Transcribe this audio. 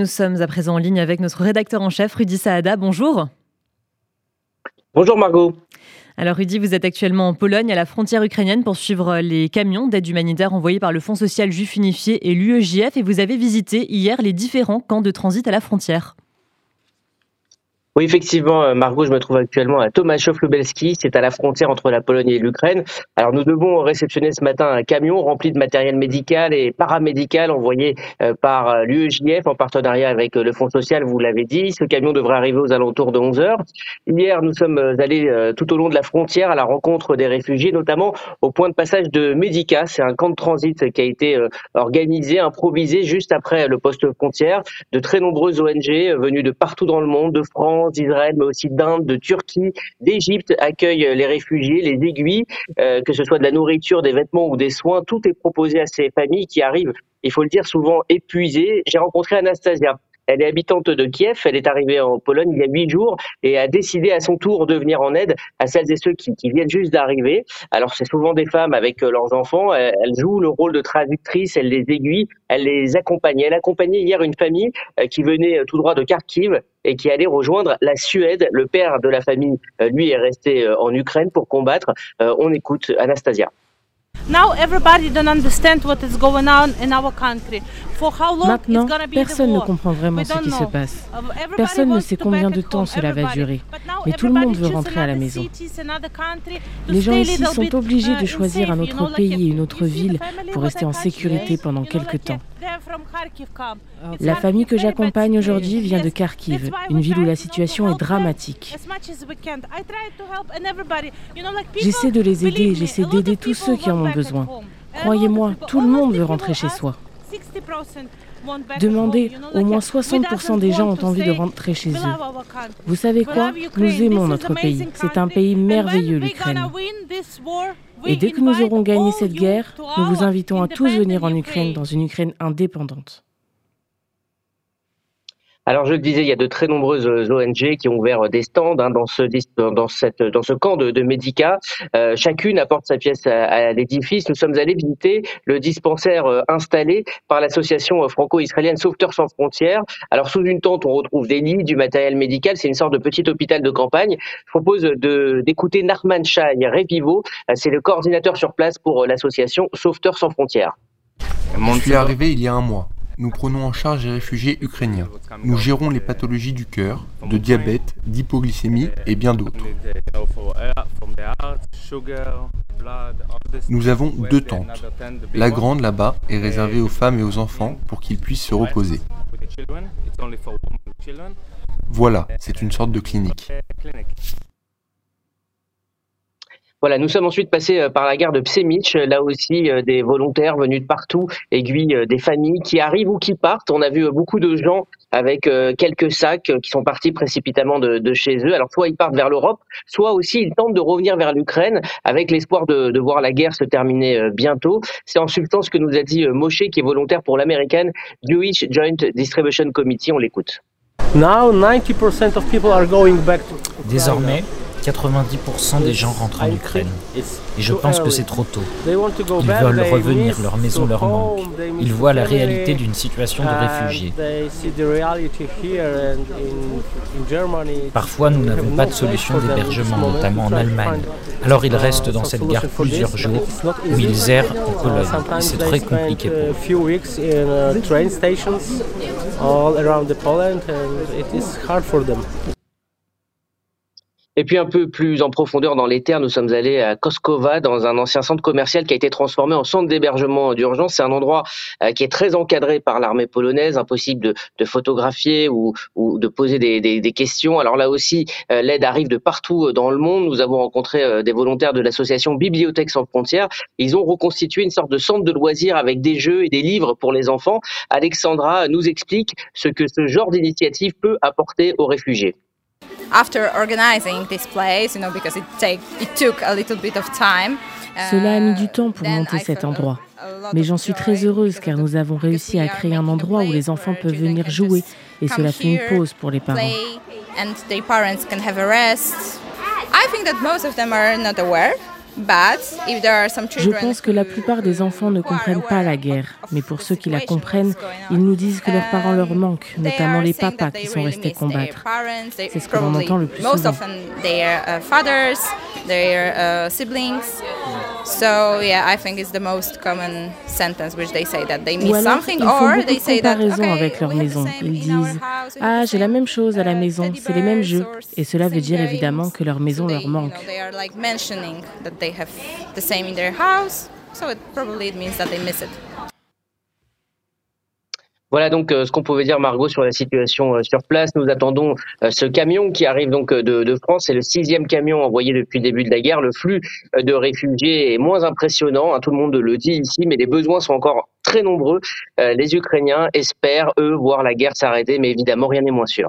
Nous sommes à présent en ligne avec notre rédacteur en chef, Rudy Saada. Bonjour. Bonjour Margot. Alors Rudy, vous êtes actuellement en Pologne, à la frontière ukrainienne, pour suivre les camions d'aide humanitaire envoyés par le Fonds social juif unifié et l'UEJF. Et vous avez visité hier les différents camps de transit à la frontière. Oui, effectivement, euh, Margot, je me trouve actuellement à Tomaszów-Lubelski, c'est à la frontière entre la Pologne et l'Ukraine. Alors nous devons réceptionner ce matin un camion rempli de matériel médical et paramédical envoyé euh, par euh, l'UEJF en partenariat avec le Fonds social, vous l'avez dit. Ce camion devrait arriver aux alentours de 11 heures. Hier, nous sommes allés tout au long de la frontière à la rencontre des réfugiés, notamment au point de passage de Medica. C'est un camp de transit qui a été organisé, improvisé juste après le poste frontière. De très nombreuses ONG venues de partout dans le monde, de France, d'Israël, mais aussi d'Inde, de Turquie, d'Égypte accueillent les réfugiés, les aiguilles, euh, que ce soit de la nourriture, des vêtements ou des soins. Tout est proposé à ces familles qui arrivent, il faut le dire, souvent épuisées. J'ai rencontré Anastasia. Elle est habitante de Kiev, elle est arrivée en Pologne il y a huit jours et a décidé à son tour de venir en aide à celles et ceux qui, viennent juste d'arriver. Alors c'est souvent des femmes avec euh, leurs enfants, elles jouent le rôle de traductrice, elles les aiguillent, elles les accompagnent. Elle accompagnait hier une famille euh, qui venait tout droit de Kharkiv et qui allait rejoindre la Suède. Le père de la famille, euh, lui, est resté en Ukraine pour combattre. On écoute Anastasia. Maintenant, personne ne comprend vraiment ce qui se passe. Uh, personne ne sait combien de temps cela va durer. Mais tout le monde veut rentrer à la maison. Les gens ici sont obligés de uh, choisir un autre pays et une autre ville pour rester en sécurité pendant quelques temps. La famille que j'accompagne aujourd'hui vient de Kharkiv, une ville où la situation est dramatique. J'essaie de les aider, j'essaie d'aider tous ceux qui en ont besoin. Croyez-moi, tout le monde veut rentrer chez soi. Demandez, au moins 60% des gens ont envie de rentrer chez eux. Vous savez quoi? Nous aimons notre pays. C'est un pays merveilleux, l'Ukraine. Et dès que nous aurons gagné cette guerre, nous vous invitons à tous venir en Ukraine, dans une Ukraine indépendante. Alors je le disais, il y a de très nombreuses euh, ONG qui ont ouvert des stands hein, dans ce dans cette dans ce camp de, de Médica. Euh, chacune apporte sa pièce à, l'édifice. Nous sommes allés visiter le dispensaire euh, installé par l'association franco-israélienne Sauveteurs sans frontières. Alors sous une tente, on retrouve des lits, du matériel médical. C'est une sorte de petit hôpital de campagne. Je propose de d'écouter Narman Shai Revivo. C'est le coordinateur sur place pour l'association Sauveteurs sans frontières. Je suis arrivé il y a un mois. Nous prenons en charge les réfugiés ukrainiens. Nous gérons les pathologies du cœur, de diabète, d'hypoglycémie et bien d'autres. Nous avons deux tentes. La grande là-bas est réservée aux femmes et aux enfants pour qu'ils puissent se reposer. Voilà, c'est une sorte de clinique. Voilà, nous sommes ensuite passés euh, par la gare de Psemich. Là aussi, euh, des volontaires venus de partout aiguillent euh, des familles qui arrivent ou qui partent. On a vu beaucoup de gens avec quelques sacs qui sont partis précipitamment de, chez eux. Alors, soit ils partent vers l'Europe, soit aussi ils tentent de revenir vers l'Ukraine avec l'espoir de, de, voir la guerre se terminer bientôt. C'est en substance ce que nous a dit Moshe, qui est volontaire pour l'American Jewish Joint Distribution Committee. On l'écoute. Désormais, 90% des gens rentrent en Ukraine. Et je pense que c'est trop tôt. Ils veulent revenir, leur maison leur manque. Ils voient la réalité d'une situation de réfugiés. Parfois, nous n'avons pas de solution d'hébergement, notamment en Allemagne. Alors ils restent dans cette gare plusieurs jours, où ils errent en Pologne. C'est très compliqué pour eux. Et puis un peu plus en profondeur dans les terres, nous sommes allés à Koskova, dans un ancien centre commercial qui a été transformé en centre d'hébergement d'urgence. C'est un endroit euh, qui est très encadré par l'armée polonaise, impossible de, photographier ou, de poser des, questions. Alors là aussi, euh, l'aide arrive de partout euh, dans le monde. Nous avons rencontré des volontaires de l'association Bibliothèque sans frontières. Ils ont reconstitué une sorte de centre de loisirs avec des jeux et des livres pour les enfants. Alexandra nous explique ce que ce genre d'initiative peut apporter aux réfugiés. Cela a mis du temps pour monter cet endroit. Mais j'en suis très heureuse car nous avons réussi à créer un endroit où les enfants peuvent venir jouer et cela fait une pause pour les parents. Je pense que la plupart des enfants ne comprennent pas la guerre, mais pour ceux qui la comprennent, ils nous disent que leurs parents leur manquent, notamment les papas qui sont restés combattre. C'est ce que l'on entend le plus souvent. So yeah, I think it's the most common sentence which they say that they miss something or they say that okay, avec leur maison. Ils disent "Ah, j'ai la même chose à la maison, c'est les mêmes jeux." Et cela veut dire évidemment que leur maison leur manque. They are like mentioning that they have the same in their house, so it probably it means that they miss it. Voilà donc euh, ce qu'on pouvait dire Margot sur la situation euh, sur place. Nous attendons euh, ce camion qui arrive donc de, France. C'est le sixième camion envoyé depuis le début de la guerre. Le flux de réfugiés est moins impressionnant, hein, tout le monde le dit ici, mais les besoins sont encore très nombreux. les Ukrainiens espèrent eux voir la guerre s'arrêter, mais évidemment rien n'est moins sûr.